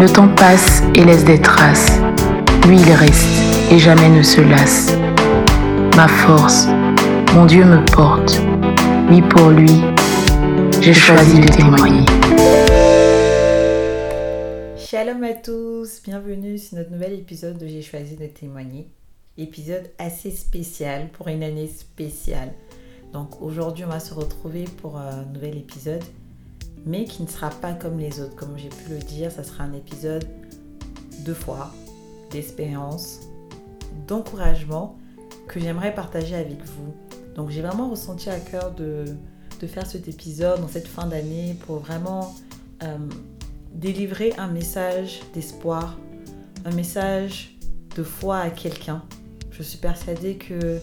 Le temps passe et laisse des traces. Lui, il reste et jamais ne se lasse. Ma force, mon Dieu me porte. Oui, pour lui, j'ai choisi de témoigner. Shalom à tous, bienvenue sur notre nouvel épisode de J'ai choisi de témoigner. Épisode assez spécial pour une année spéciale. Donc aujourd'hui on va se retrouver pour un nouvel épisode, mais qui ne sera pas comme les autres. Comme j'ai pu le dire, ça sera un épisode de foi, d'espérance, d'encouragement que j'aimerais partager avec vous. Donc j'ai vraiment ressenti à cœur de, de faire cet épisode dans cette fin d'année pour vraiment... Euh, délivrer un message d'espoir, un message de foi à quelqu'un. Je suis persuadée que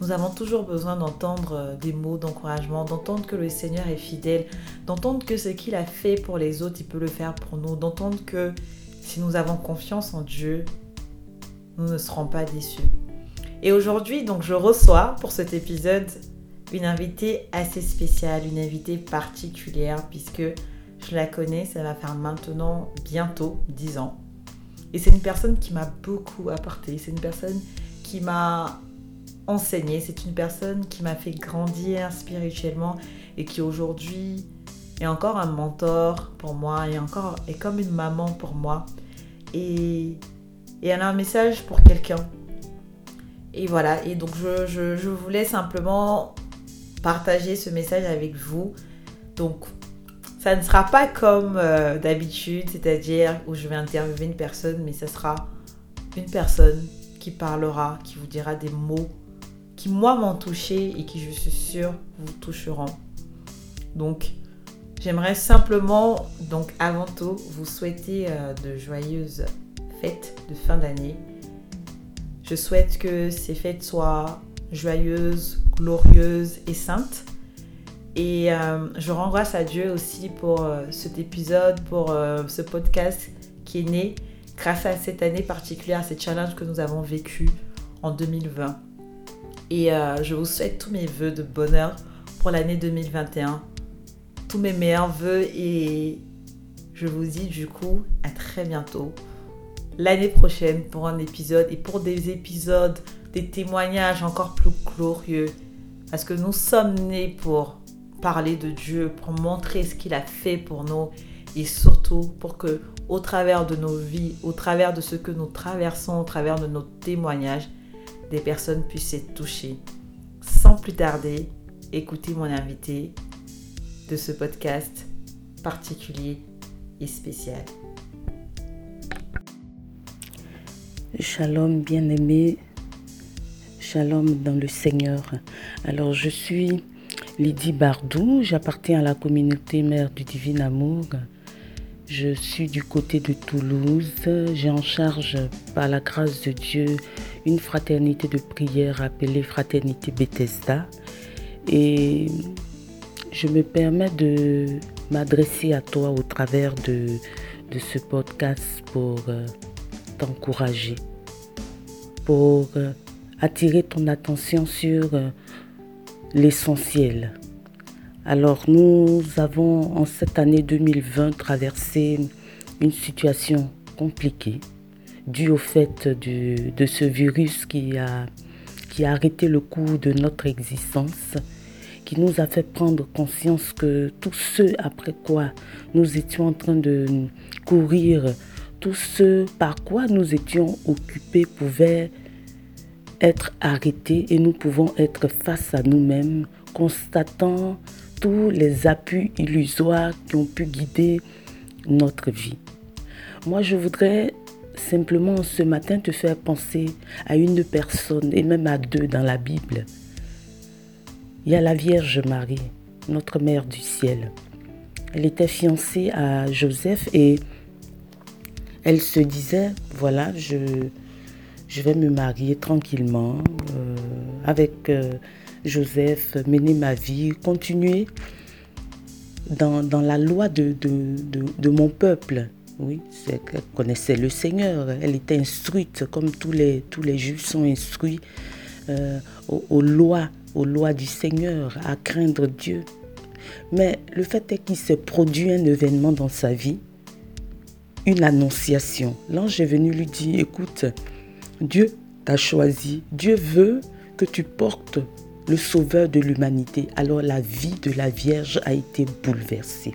nous avons toujours besoin d'entendre euh, des mots d'encouragement, d'entendre que le Seigneur est fidèle, d'entendre que ce qu'il a fait pour les autres, il peut le faire pour nous, d'entendre que si nous avons confiance en Dieu, nous ne serons pas déçus. Et aujourd'hui, donc, je reçois pour cet épisode une invitée assez spéciale, une invitée particulière, puisque je la connais, ça va faire maintenant bientôt 10 ans. Et c'est une personne qui m'a beaucoup apporté. C'est une personne qui m'a enseigné. C'est une personne qui m'a fait grandir spirituellement et qui aujourd'hui est encore un mentor pour moi et encore est comme une maman pour moi. Et, et elle a un message pour quelqu'un. Et voilà. Et donc je, je, voulais simplement partager ce message avec vous. Donc ça ne sera pas comme euh, d'habitude, c'est-à-dire où je vais interviewer une personne, mais ce sera une personne qui parlera, qui vous dira des mots moi, m'ont touché et qui, je suis sûre, vous toucheront. Donc, j'aimerais simplement, donc avant tout, vous souhaiter euh, de joyeuses fêtes de fin d'année. Je souhaite que ces fêtes soient joyeuses, glorieuses et saintes et euh, je rends grâce à Dieu aussi pour euh, cet épisode, pour ce podcast qui est né grâce à cette année particulière, à ces challenges que nous avons vécu en 2020. Et je vous souhaite tous mes voeux de bonheur pour l'année 2021, tous mes meilleurs voeux et je vous dis du coup à très bientôt. L'année prochaine pour un épisode et pour des épisodes, des témoignages encore plus glorieux. Parce que nous sommes nés pour parler de Dieu, pour montrer ce qu'il a fait pour nous et surtout pour que au travers de nos vies, au travers de ce que nous traversons, au travers de nos témoignages, des personnes puissent être touchées. Sans plus tarder, écoutez mon invité de ce podcast particulier et spécial. Shalom bien-aimé, shalom dans le Seigneur. Alors je suis Lydie Bardou, j'appartiens à la communauté Mère du Divin Amour. Je suis du côté de Toulouse. J'ai en charge, par la grâce de Dieu, une fraternité de prière appelée Fraternité Bethesda. Et je me permets de m'adresser à toi au travers de, ce podcast pour euh, t'encourager, pour euh, attirer ton attention sur euh, l'essentiel. Alors nous avons en cette année 2020 traversé une situation compliquée due au fait de ce virus qui a, qui a arrêté le cours de notre existence, qui nous a fait prendre conscience que tout ce après quoi nous étions en train de courir, tout ce par quoi nous étions occupés pouvait être arrêtés et nous pouvons être face à nous-mêmes, constatant tous les appuis illusoires qui ont pu guider notre vie. Moi, je voudrais simplement ce matin te faire penser à une personne et même à deux dans la Bible. Il y a la Vierge Marie, notre Mère du ciel. Elle était fiancée à Joseph et elle se disait, voilà, je, je vais me marier tranquillement euh, avec euh, Joseph, mener ma vie, continuer dans, la loi de, de, mon peuple. Oui, elle connaissait le Seigneur, elle était instruite comme tous les, tous juifs sont instruits euh, aux, lois, aux lois du Seigneur, à craindre Dieu. Mais le fait est qu'il s'est produit un événement dans sa vie, une annonciation. L'ange est venu lui dire, écoute, Dieu t'a choisi, Dieu veut que tu portes le sauveur de l'humanité. Alors la vie de la Vierge a été bouleversée.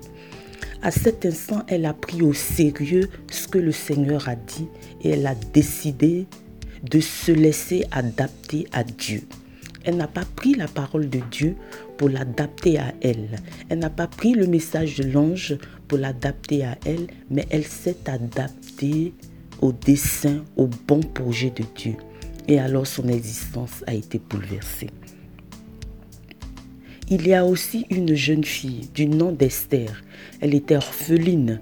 À cet instant, elle a pris au sérieux ce que le Seigneur a dit et elle a décidé de se laisser adapter à Dieu. Elle n'a pas pris la parole de Dieu pour l'adapter à elle. Elle n'a pas pris le message de l'ange pour l'adapter à elle, mais elle s'est adaptée au dessein, au bon projet de Dieu. Et alors son existence a été bouleversée. Il y a aussi une jeune fille du nom d'Esther. Elle était orpheline.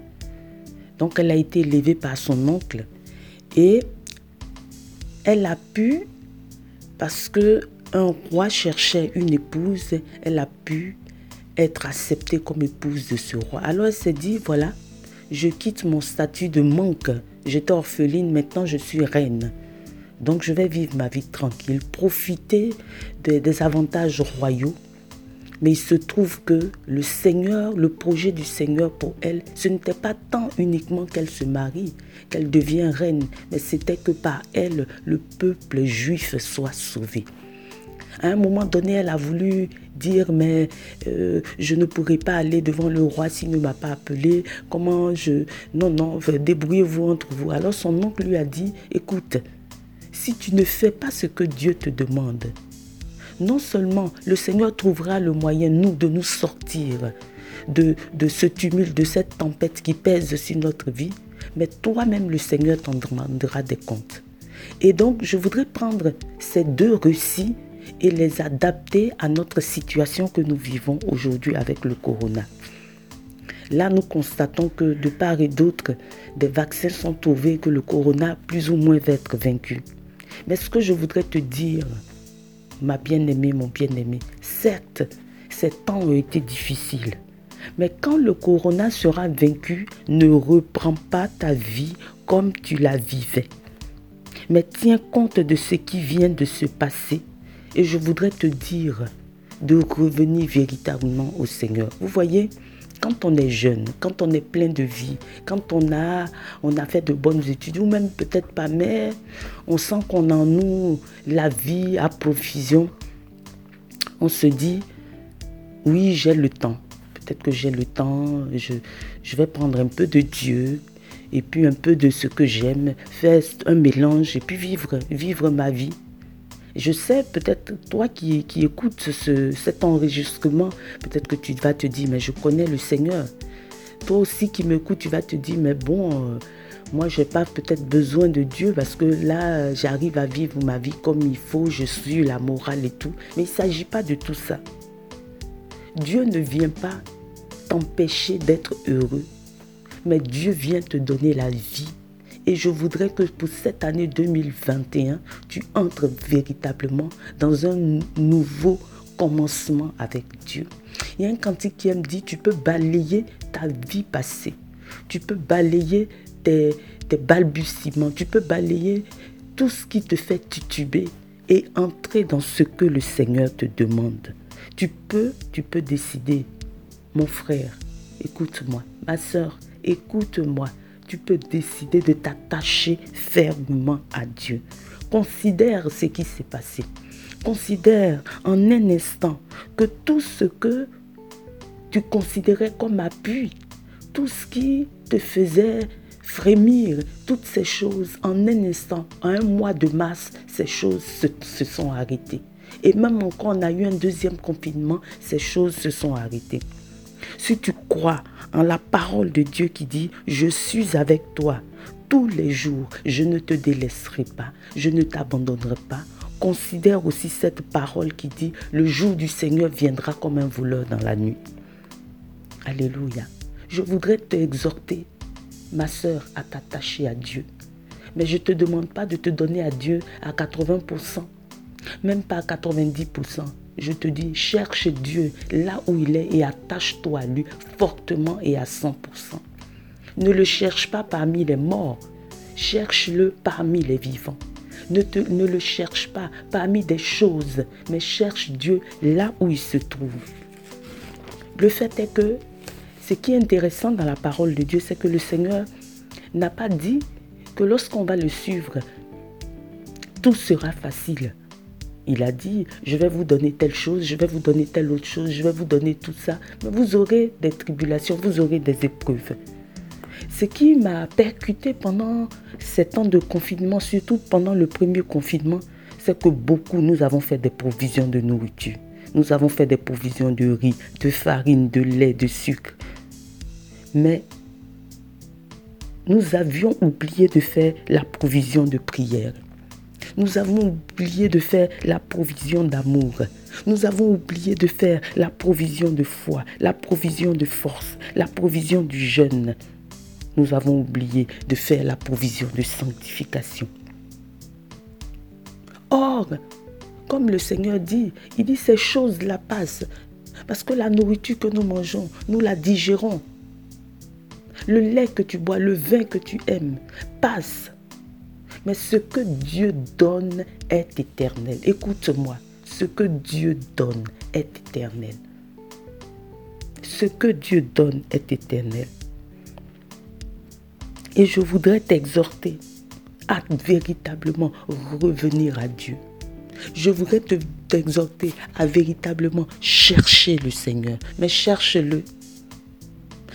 Donc elle a été élevée par son oncle. Et elle a pu, parce que un roi cherchait une épouse, elle a pu être acceptée comme épouse de ce roi. Alors elle s'est dit, voilà, je quitte mon statut de manque. J'étais orpheline, maintenant je suis reine. Donc je vais vivre ma vie tranquille, profiter des avantages royaux. Mais il se trouve que le Seigneur, le projet du Seigneur pour elle, ce n'était pas tant uniquement qu'elle se marie, qu'elle devient reine, mais c'était que par elle, le peuple juif soit sauvé. À un moment donné, elle a voulu dire, mais euh, je ne pourrai pas aller devant le roi s'il ne m'a pas appelé. Comment je... Non, non, débrouillez-vous entre vous. Alors son oncle lui a dit, écoute, si tu ne fais pas ce que Dieu te demande, non seulement le Seigneur trouvera le moyen, nous, de nous sortir de, de ce tumulte, de cette tempête qui pèse sur notre vie, mais toi-même, le Seigneur t'en demandera des comptes. Et donc, je voudrais prendre ces deux récits et les adapter à notre situation que nous vivons aujourd'hui avec le corona. Là, nous constatons que de part et d'autre, des vaccins sont trouvés, que le corona plus ou moins va être vaincu. Mais ce que je voudrais te dire, ma bien-aimée, mon bien-aimé, certes, ces temps ont été difficiles. Mais quand le corona sera vaincu, ne reprends pas ta vie comme tu la vivais. Mais tiens compte de ce qui vient de se passer et je voudrais te dire de revenir véritablement au Seigneur. Vous voyez, quand on est jeune, quand on est plein de vie, quand on a, on a fait de bonnes études, ou même peut-être pas, mais on sent qu'on a en nous la vie à profusion, on se dit, oui, j'ai le temps. Peut-être que j'ai le temps, je, je vais prendre un peu de Dieu et puis un peu de ce que j'aime, faire un mélange et puis vivre, vivre ma vie. Je sais, peut-être toi qui, écoutes ce, cet enregistrement, peut-être que tu vas te dire, mais je connais le Seigneur. Toi aussi qui m'écoutes, tu vas te dire, mais bon, euh, moi, je n'ai pas peut-être besoin de Dieu parce que là, j'arrive à vivre ma vie comme il faut, je suis la morale et tout. Mais il ne s'agit pas de tout ça. Dieu ne vient pas t'empêcher d'être heureux, mais Dieu vient te donner la vie et je voudrais que pour cette année 2021, tu entres véritablement dans un nouveau commencement avec Dieu. Il y a un cantique qui me dit, tu peux balayer ta vie passée. Tu peux balayer tes, balbutiements. Tu peux balayer tout ce qui te fait tituber et entrer dans ce que le Seigneur te demande. Tu peux, tu peux décider. Mon frère, écoute-moi. Ma soeur, écoute-moi tu peux décider de t'attacher fermement à Dieu. Considère ce qui s'est passé. Considère en un instant que tout ce que tu considérais comme appui, tout ce qui te faisait frémir, toutes ces choses, en un instant, en un mois de mars, ces choses se, sont arrêtées. Et même encore, on a eu un deuxième confinement, ces choses se sont arrêtées. Si tu crois en la parole de Dieu qui dit, je suis avec toi tous les jours, je ne te délaisserai pas, je ne t'abandonnerai pas. Considère aussi cette parole qui dit, le jour du Seigneur viendra comme un voleur dans la nuit. Alléluia. Je voudrais t'exhorter ma soeur, à t'attacher à Dieu. Mais je ne te demande pas de te donner à Dieu à 80%, même pas à 90%. Je te dis, cherche Dieu là où il est et attache-toi à lui fortement et à 100%. Ne le cherche pas parmi les morts, cherche-le parmi les vivants. Ne, le cherche pas parmi des choses, mais cherche Dieu là où il se trouve. Le fait est que ce qui est intéressant dans la parole de Dieu, c'est que le Seigneur n'a pas dit que lorsqu'on va le suivre, tout sera facile. Il a dit, je vais vous donner telle chose, je vais vous donner telle autre chose, je vais vous donner tout ça. Mais vous aurez des tribulations, vous aurez des épreuves. Ce qui m'a percuté pendant ces temps de confinement, surtout pendant le premier confinement, c'est que beaucoup, nous avons fait des provisions de nourriture. Nous avons fait des provisions de riz, de farine, de lait, de sucre. Mais nous avions oublié de faire la provision de prière. Nous avons oublié de faire la provision d'amour. Nous avons oublié de faire la provision de foi, la provision de force, la provision du jeûne. Nous avons oublié de faire la provision de sanctification. Or, comme le Seigneur dit, il dit ces choses-là passent. Parce que la nourriture que nous mangeons, nous la digérons. Le lait que tu bois, le vin que tu aimes, passe. Mais ce que Dieu donne est éternel. Écoute-moi, ce que Dieu donne est éternel. Ce que Dieu donne est éternel. Et je voudrais t'exhorter à véritablement revenir à Dieu. Je voudrais t'exhorter à véritablement chercher le Seigneur. Mais cherche-le.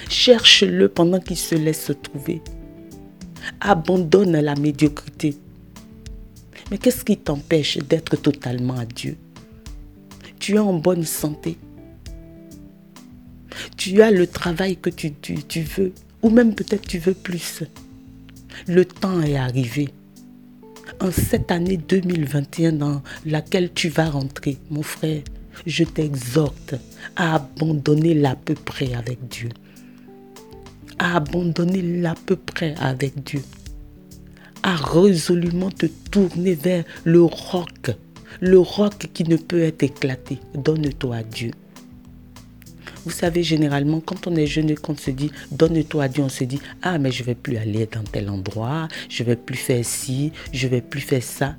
Cherche-le pendant qu'il se laisse trouver. Abandonne la médiocrité. Mais qu'est-ce qui t'empêche d'être totalement à Dieu? Tu es en bonne santé. Tu as le travail que tu, tu veux. Ou même peut-être tu veux plus. Le temps est arrivé en cette année 2021 dans laquelle tu vas rentrer, mon frère, je t'exhorte à abandonner l'à peu près avec Dieu. À abandonner l'à peu près avec Dieu. À résolument te tourner vers le roc. Le roc qui ne peut être éclaté. Donne-toi à Dieu. Vous savez, généralement, quand on est jeune et qu'on se dit donne-toi à Dieu, on se dit ah, mais je vais plus aller dans tel endroit, je vais plus faire ci, je vais plus faire ça.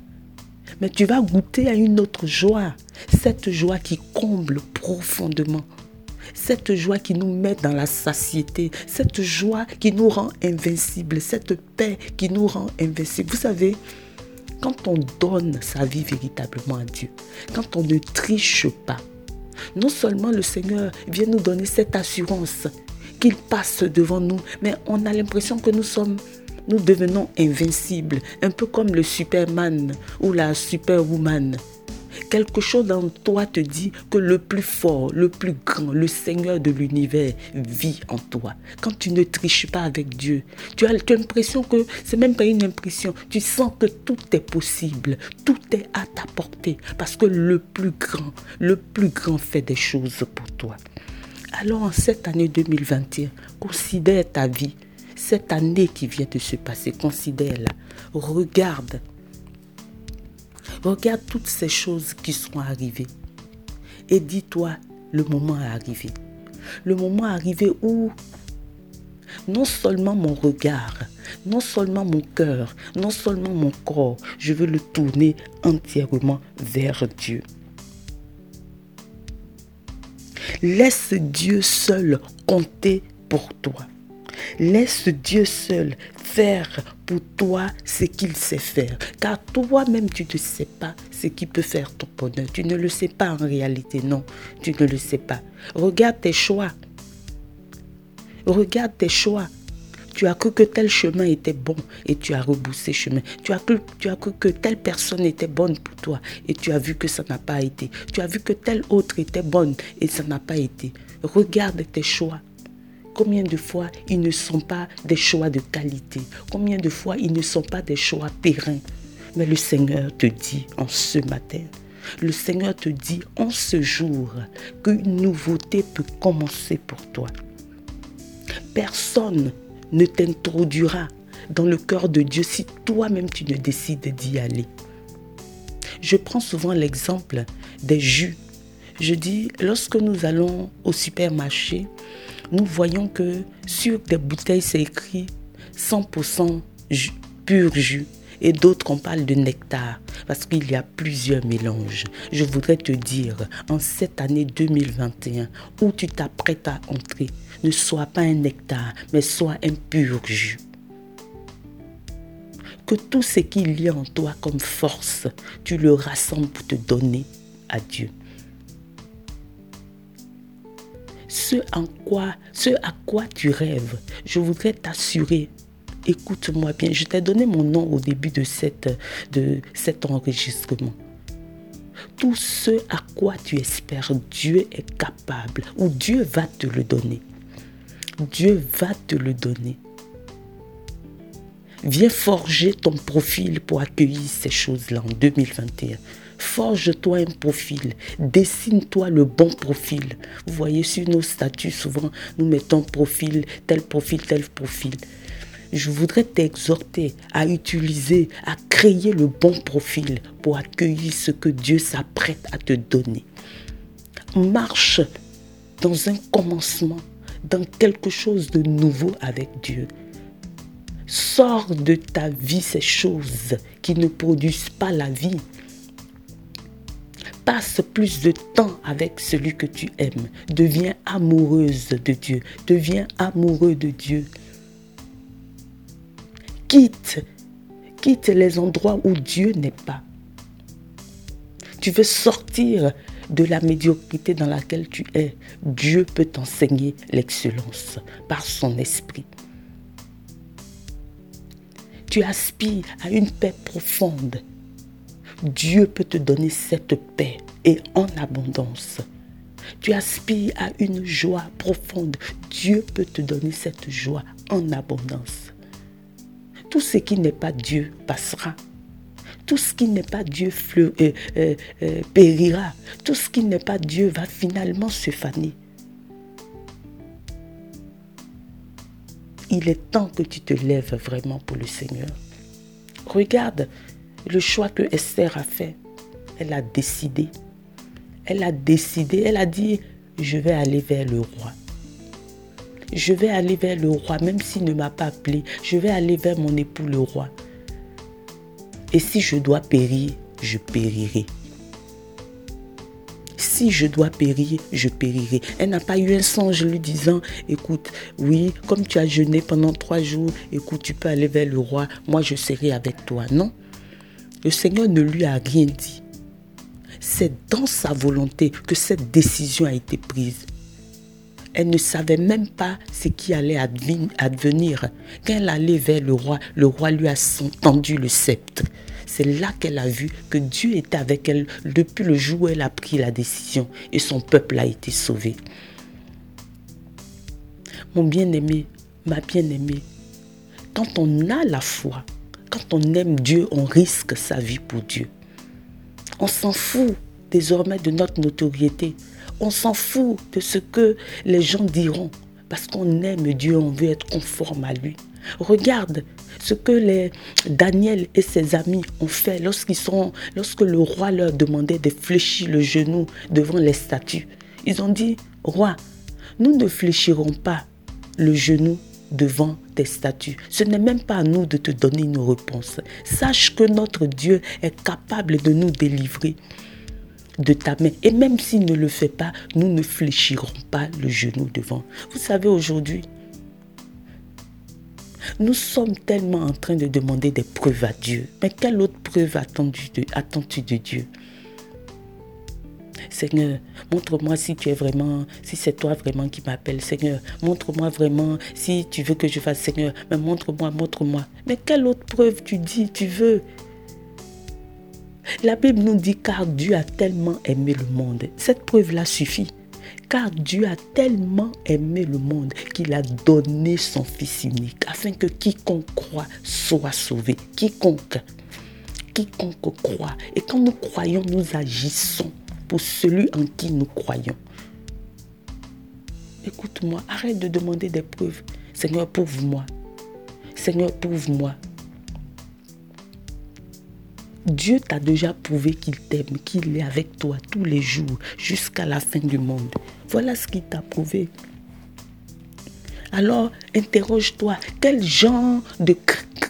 Mais tu vas goûter à une autre joie, cette joie qui comble profondément. Cette joie qui nous met dans la satiété, cette joie qui nous rend invincibles, cette paix qui nous rend invincibles. Vous savez, quand on donne sa vie véritablement à Dieu, quand on ne triche pas, non seulement le Seigneur vient nous donner cette assurance qu'il passe devant nous, mais on a l'impression que nous sommes nous devenons invincibles, un peu comme le Superman ou la Superwoman. Quelque chose dans toi te dit que le plus fort, le plus grand, le Seigneur de l'univers vit en toi. Quand tu ne triches pas avec Dieu, tu as, l'impression que c'est même pas une impression. Tu sens que tout est possible, tout est à ta portée parce que le plus grand, le plus grand fait des choses pour toi. Alors en cette année 2021, considère ta vie, cette année qui vient de se passer, considère-la. Regarde Regarde toutes ces choses qui sont arrivées. Et dis-toi, le moment est arrivé. Le moment est arrivé où non seulement mon regard, non seulement mon cœur, non seulement mon corps, je veux le tourner entièrement vers Dieu. Laisse Dieu seul compter pour toi. Laisse Dieu seul faire pour toi ce qu'il sait faire. Car toi-même, tu ne sais pas ce qui peut faire ton bonheur. Tu ne le sais pas en réalité, non. Tu ne le sais pas. Regarde tes choix. Regarde tes choix. Tu as cru que tel chemin était bon et tu as reboussé chemin. Tu as, cru, tu as cru que telle personne était bonne pour toi et tu as vu que ça n'a pas été. Tu as vu que telle autre était bonne et ça n'a pas été. Regarde tes choix. Combien de fois ils ne sont pas des choix de qualité? Combien de fois ils ne sont pas des choix pérennes? Mais le Seigneur te dit en ce matin, le Seigneur te dit en ce jour qu'une nouveauté peut commencer pour toi. Personne ne t'introduira dans le cœur de Dieu si toi-même tu ne décides d'y aller. Je prends souvent l'exemple des jus. Je dis, lorsque nous allons au supermarché, nous voyons que sur des bouteilles, c'est écrit 100% pur jus et d'autres on parle de nectar parce qu'il y a plusieurs mélanges. Je voudrais te dire, en cette année 2021, où tu t'apprêtes à entrer, ne sois pas un nectar, mais sois un pur jus. Que tout ce qu'il y a en toi comme force, tu le rassembles pour te donner à Dieu. Ce, en quoi, ce à quoi tu rêves, je voudrais t'assurer écoute-moi bien. Je t'ai donné mon nom au début de, cette, de cet enregistrement. Tout ce à quoi tu espères, Dieu est capable ou Dieu va te le donner. Dieu va te le donner. Viens forger ton profil pour accueillir ces choses-là en 2021. Forge-toi un profil, dessine-toi le bon profil. Vous voyez sur nos statuts, souvent, nous mettons profil, tel profil, tel profil je voudrais t'exhorter à utiliser, à créer le bon profil pour accueillir ce que Dieu s'apprête à te donner. Marche dans un commencement, dans quelque chose de nouveau avec Dieu. Sors de ta vie ces choses qui ne produisent pas la vie. Passe plus de temps avec celui que tu aimes. Deviens amoureuse de Dieu. Deviens amoureux de Dieu. Quitte, quitte les endroits où Dieu n'est pas. Tu veux sortir de la médiocrité dans laquelle tu es. Dieu peut t'enseigner l'excellence par son esprit. Tu aspires à une paix profonde. Dieu peut te donner cette paix et en abondance. Tu aspires à une joie profonde. Dieu peut te donner cette joie en abondance. Tout ce qui n'est pas Dieu passera. Tout ce qui n'est pas Dieu fleu, euh, euh, euh, périra. Tout ce qui n'est pas Dieu va finalement se faner. Il est temps que tu te lèves vraiment pour le Seigneur. Regarde le choix que Esther a fait. Elle a décidé. Elle a décidé. Elle a dit, je vais aller vers le roi je vais aller vers le roi, même s'il ne m'a pas appelé, je vais aller vers mon époux le roi. Et si je dois périr, je périrai. Si je dois périr, je périrai. Elle n'a pas eu un songe lui disant, écoute, oui, comme tu as jeûné pendant trois jours, écoute, tu peux aller vers le roi, moi je serai avec toi. Non. Le Seigneur ne lui a rien dit. C'est dans sa volonté que cette décision a été prise. Elle ne savait même pas ce qui allait advenir. Quand elle allait vers le roi, le roi lui a tendu le sceptre. C'est là qu'elle a vu que Dieu était avec elle depuis le jour où elle a pris la décision et son peuple a été sauvé. Mon bien-aimé, ma bien-aimée, quand on a la foi, quand on aime Dieu, on risque sa vie pour Dieu. On s'en fout désormais de notre notoriété. On s'en fout de ce que les gens diront parce qu'on aime Dieu, on veut être conforme à lui. Regarde ce que les Daniel et ses amis ont fait lorsqu'ils sont, lorsque le roi leur demandait de fléchir le genou devant les statues. Ils ont dit, roi, nous ne fléchirons pas le genou devant tes statues. Ce n'est même pas à nous de te donner une réponse. Sache que notre Dieu est capable de nous délivrer de ta main. Et même s'il ne le fait pas, nous ne fléchirons pas le genou devant. Vous savez, aujourd'hui, nous sommes tellement en train de demander des preuves à Dieu. Mais quelle autre preuve attends-tu de, Dieu? Seigneur, montre-moi si tu es vraiment, si c'est toi vraiment qui m'appelle. Seigneur, montre-moi vraiment si tu veux que je fasse. Seigneur, mais montre-moi, montre-moi. Mais quelle autre preuve tu dis, tu veux? La Bible nous dit car Dieu a tellement aimé le monde. Cette preuve-là suffit. Car Dieu a tellement aimé le monde qu'il a donné son Fils unique afin que quiconque croit soit sauvé. Quiconque, quiconque croit. Et quand nous croyons, nous agissons celui en qui nous croyons. Écoute-moi, arrête de demander des preuves. Seigneur, prouve-moi. Seigneur, prouve-moi. Dieu t'a déjà prouvé qu'il t'aime, qu'il est avec toi tous les jours jusqu'à la fin du monde. Voilà ce qu'il t'a prouvé. Alors, interroge-toi, quel genre de,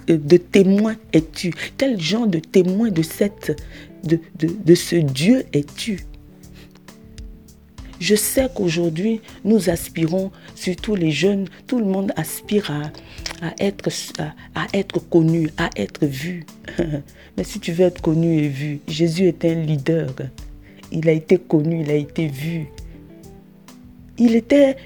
de témoin es-tu? Quel genre de témoin de, cette, de ce Dieu es-tu? Je sais qu'aujourd'hui, nous aspirons, surtout les jeunes, tout le monde aspire à, être, à, être connu, à être vu. Mais si tu veux être connu et vu, Jésus est un leader. Il a été connu, il a été vu. Il était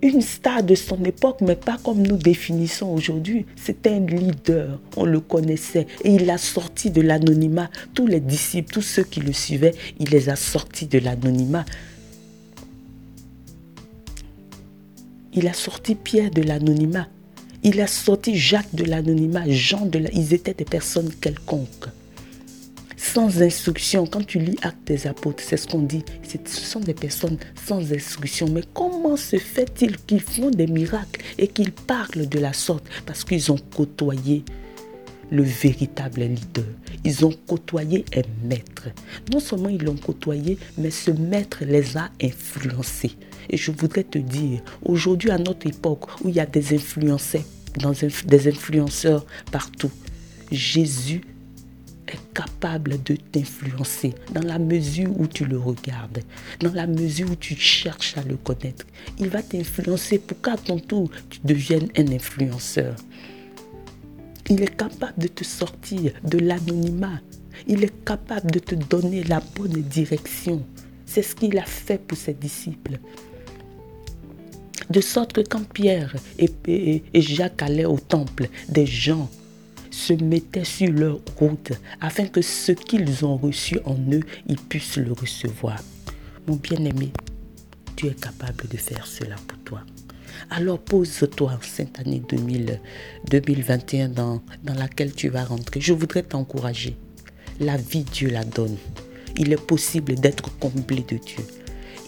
une star de son époque, mais pas comme nous définissons aujourd'hui. C'était un leader, on le connaissait. Et il a sorti de l'anonymat. Tous les disciples, tous ceux qui le suivaient, il les a sortis de l'anonymat. Il a sorti Pierre de l'anonymat. Il a sorti Jacques de l'anonymat, Jean de la... Ils étaient des personnes quelconques. Sans instruction, quand tu lis Actes des apôtres, c'est ce qu'on dit. Ce sont des personnes sans instruction. Mais comment se fait-il qu'ils font des miracles et qu'ils parlent de la sorte? Parce qu'ils ont côtoyé le véritable leader. Ils ont côtoyé un maître. Non seulement ils l'ont côtoyé, mais ce maître les a influencés. Et je voudrais te dire, aujourd'hui à notre époque où il y a des influenceurs, des influenceurs partout, Jésus est capable de t'influencer dans la mesure où tu le regardes, dans la mesure où tu cherches à le connaître. Il va t'influencer pour qu'à ton tour, tu deviennes un influenceur. Il est capable de te sortir de l'anonymat. Il est capable de te donner la bonne direction. C'est ce qu'il a fait pour ses disciples. De sorte que quand Pierre et, Jacques allaient au temple, des gens se mettaient sur leur route afin que ce qu'ils ont reçu en eux, ils puissent le recevoir. Mon bien-aimé, tu es capable de faire cela pour toi. Alors pose-toi en cette année 2021 dans, dans laquelle tu vas rentrer. Je voudrais t'encourager. La vie, Dieu la donne. Il est possible d'être comblé de Dieu.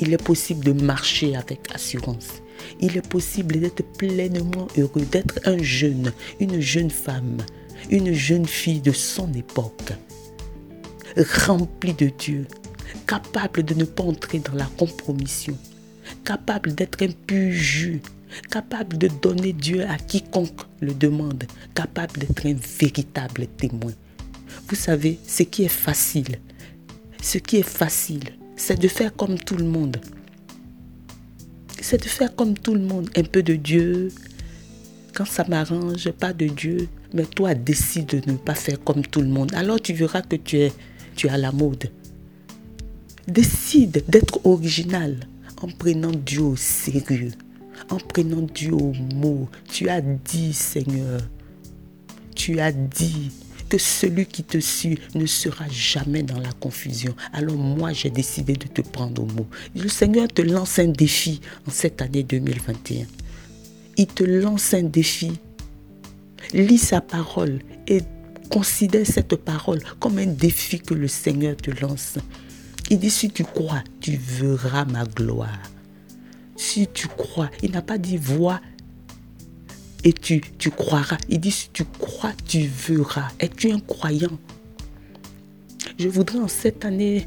Il est possible de marcher avec assurance. Il est possible d'être pleinement heureux, d'être un jeune, une jeune femme, une jeune fille de son époque, remplie de Dieu, capable de ne pas entrer dans la compromission, capable d'être un pur jus, capable de donner Dieu à quiconque le demande, capable d'être un véritable témoin. Vous savez, ce qui est facile, ce qui est facile, c'est de faire comme tout le monde. C'est de faire comme tout le monde, un peu de Dieu. Quand ça m'arrange, pas de Dieu, mais toi décide de ne pas faire comme tout le monde. Alors tu verras que tu es, tu es à la mode. Décide d'être original en prenant Dieu au sérieux en prenant Dieu au mot. Tu as dit, Seigneur, tu as dit que celui qui te suit ne sera jamais dans la confusion. Alors moi, j'ai décidé de te prendre au mot. Le Seigneur te lance un défi en cette année 2021. Il te lance un défi. Lis sa parole et considère cette parole comme un défi que le Seigneur te lance. Il dit, si tu crois, tu verras ma gloire si tu crois, il n'a pas dit vois et tu, tu croiras. Il dit si tu crois, tu verras. Es-tu un croyant? Je voudrais en cette année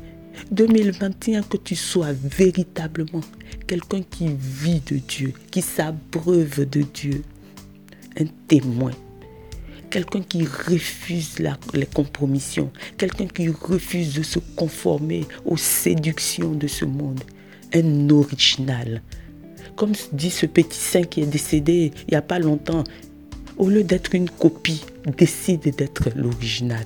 2021 que tu sois véritablement quelqu'un qui vit de Dieu, qui s'abreuve de Dieu, un témoin. Quelqu'un qui refuse les compromissions, quelqu'un qui refuse de se conformer aux séductions de ce monde, un original, comme dit ce petit saint qui est décédé il n'y a pas longtemps, au lieu d'être une copie, décide d'être l'original.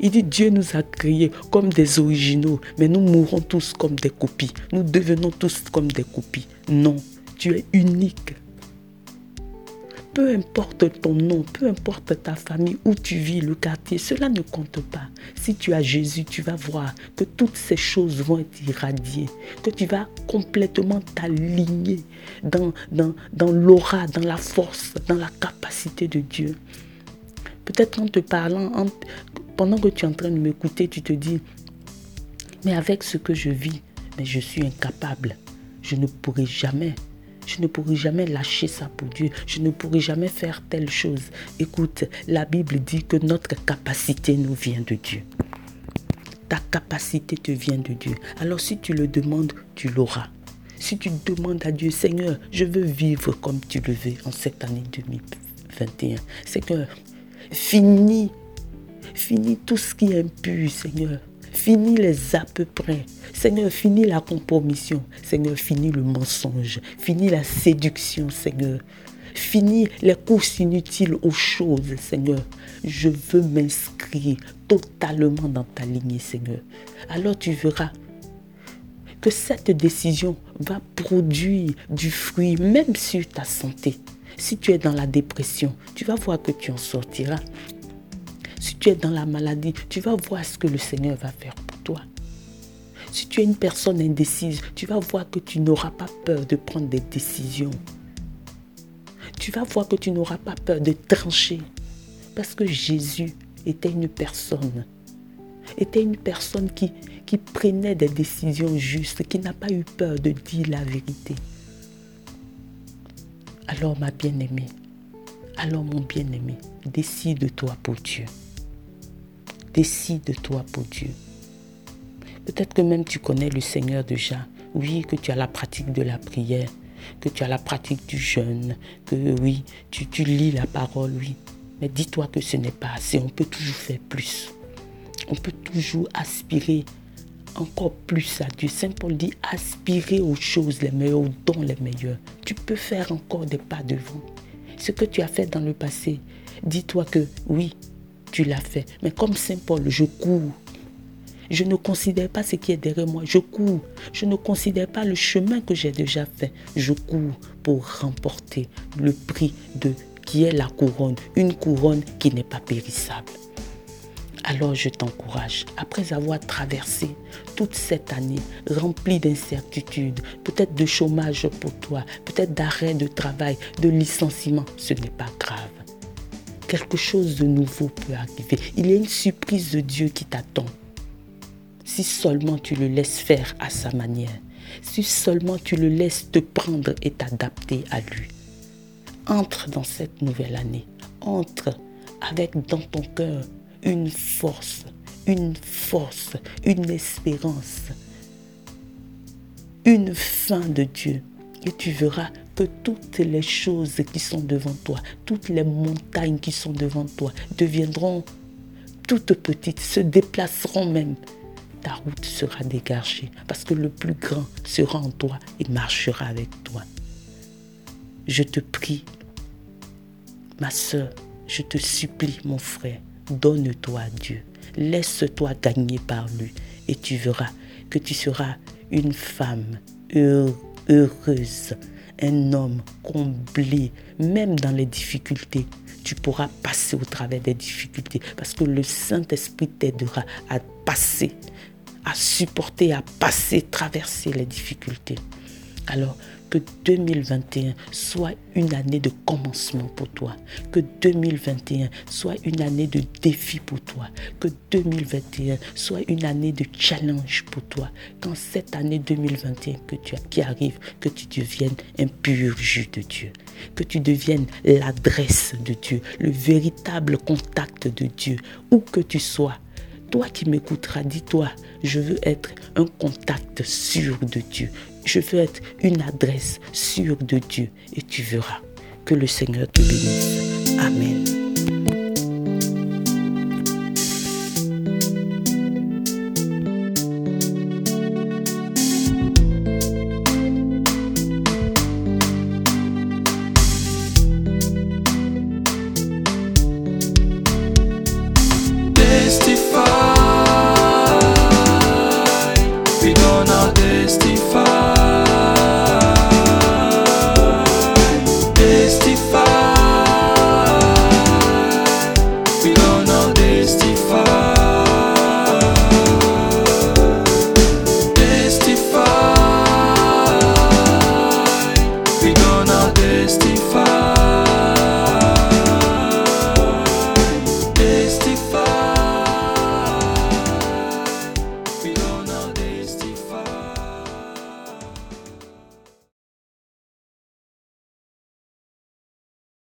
Il dit Dieu nous a créés comme des originaux, mais nous mourrons tous comme des copies. Nous devenons tous comme des copies. Non, tu es unique. Peu importe ton nom, peu importe ta famille, où tu vis, le quartier, cela ne compte pas. Si tu as Jésus, tu vas voir que toutes ces choses vont être irradiées, que tu vas complètement t'aligner dans, l'aura, dans la force, dans la capacité de Dieu. Peut-être en te parlant, pendant que tu es en train de m'écouter, tu te dis, mais avec ce que je vis, mais je suis incapable. Je ne pourrai jamais Je ne pourrai jamais lâcher ça pour Dieu. Je ne pourrai jamais faire telle chose. Écoute, la Bible dit que notre capacité nous vient de Dieu. Ta capacité te vient de Dieu. Alors si tu le demandes, tu l'auras. Si tu demandes à Dieu, Seigneur, je veux vivre comme tu le veux en cette année 2021. Seigneur, finis, finis tout ce qui est impur, Seigneur. Finis les à peu près. Seigneur, finis la compromission. Seigneur, finis le mensonge. Finis la séduction, Seigneur. Finis les courses inutiles aux choses, Seigneur. Je veux m'inscrire totalement dans ta lignée, Seigneur. Alors tu verras que cette décision va produire du fruit même sur ta santé. Si tu es dans la dépression, tu vas voir que tu en sortiras. Si tu es dans la maladie, tu vas voir ce que le Seigneur va faire pour toi. Si tu es une personne indécise, tu vas voir que tu n'auras pas peur de prendre des décisions. Tu vas voir que tu n'auras pas peur de trancher. Parce que Jésus était une personne était une personne qui, qui prenait des décisions justes, qui n'a pas eu peur de dire la vérité. Alors ma bien-aimée, alors mon bien-aimé, décide-toi pour Dieu. Décide-toi pour Dieu. Peut-être que même tu connais le Seigneur déjà. Oui, que tu as la pratique de la prière, que tu as la pratique du jeûne, que oui, tu, lis la parole, oui. Mais dis-toi que ce n'est pas assez, on peut toujours faire plus on peut toujours aspirer encore plus à Dieu. Saint Paul dit aspirer aux choses les meilleures, aux dons les meilleurs. Tu peux faire encore des pas devant. Ce que tu as fait dans le passé, dis-toi que oui, tu l'as fait. Mais comme Saint Paul, je cours. Je ne considère pas ce qui est derrière moi. Je cours. Je ne considère pas le chemin que j'ai déjà fait. Je cours pour remporter le prix de qui est la couronne. Une couronne qui n'est pas périssable alors je t'encourage, après avoir traversé toute cette année remplie d'incertitudes, peut-être de chômage pour toi, peut-être d'arrêt de travail, de licenciement, ce n'est pas grave. Quelque chose de nouveau peut arriver. Il y a une surprise de Dieu qui t'attend. Si seulement tu le laisses faire à sa manière, si seulement tu le laisses te prendre et t'adapter à lui. Entre dans cette nouvelle année. Entre avec dans ton cœur une force, une force, une espérance, une fin de Dieu. Et tu verras que toutes les choses qui sont devant toi, toutes les montagnes qui sont devant toi deviendront toutes petites, se déplaceront même. Ta route sera dégagée parce que le plus grand sera en toi et marchera avec toi. Je te prie, ma soeur, je te supplie, mon frère, Donne-toi à Dieu. Laisse-toi gagner par lui. Et tu verras que tu seras une femme heureuse, un homme comblé, même dans les difficultés. Tu pourras passer au travers des difficultés parce que le Saint-Esprit t'aidera à passer, à supporter, à passer, traverser les difficultés. Alors, que 2021 soit une année de commencement pour toi. Que 2021 soit une année de défi pour toi. Que 2021 soit une année de challenge pour toi. Quand cette année 2021 que tu qui arrive, que tu deviennes un pur jus de Dieu. Que tu deviennes l'adresse de Dieu, le véritable contact de Dieu. Où que tu sois, toi qui m'écouteras, dis-toi, je veux être un contact sûr de Dieu. Je veux être une adresse sûre de Dieu et tu verras que le Seigneur te bénisse. Amen.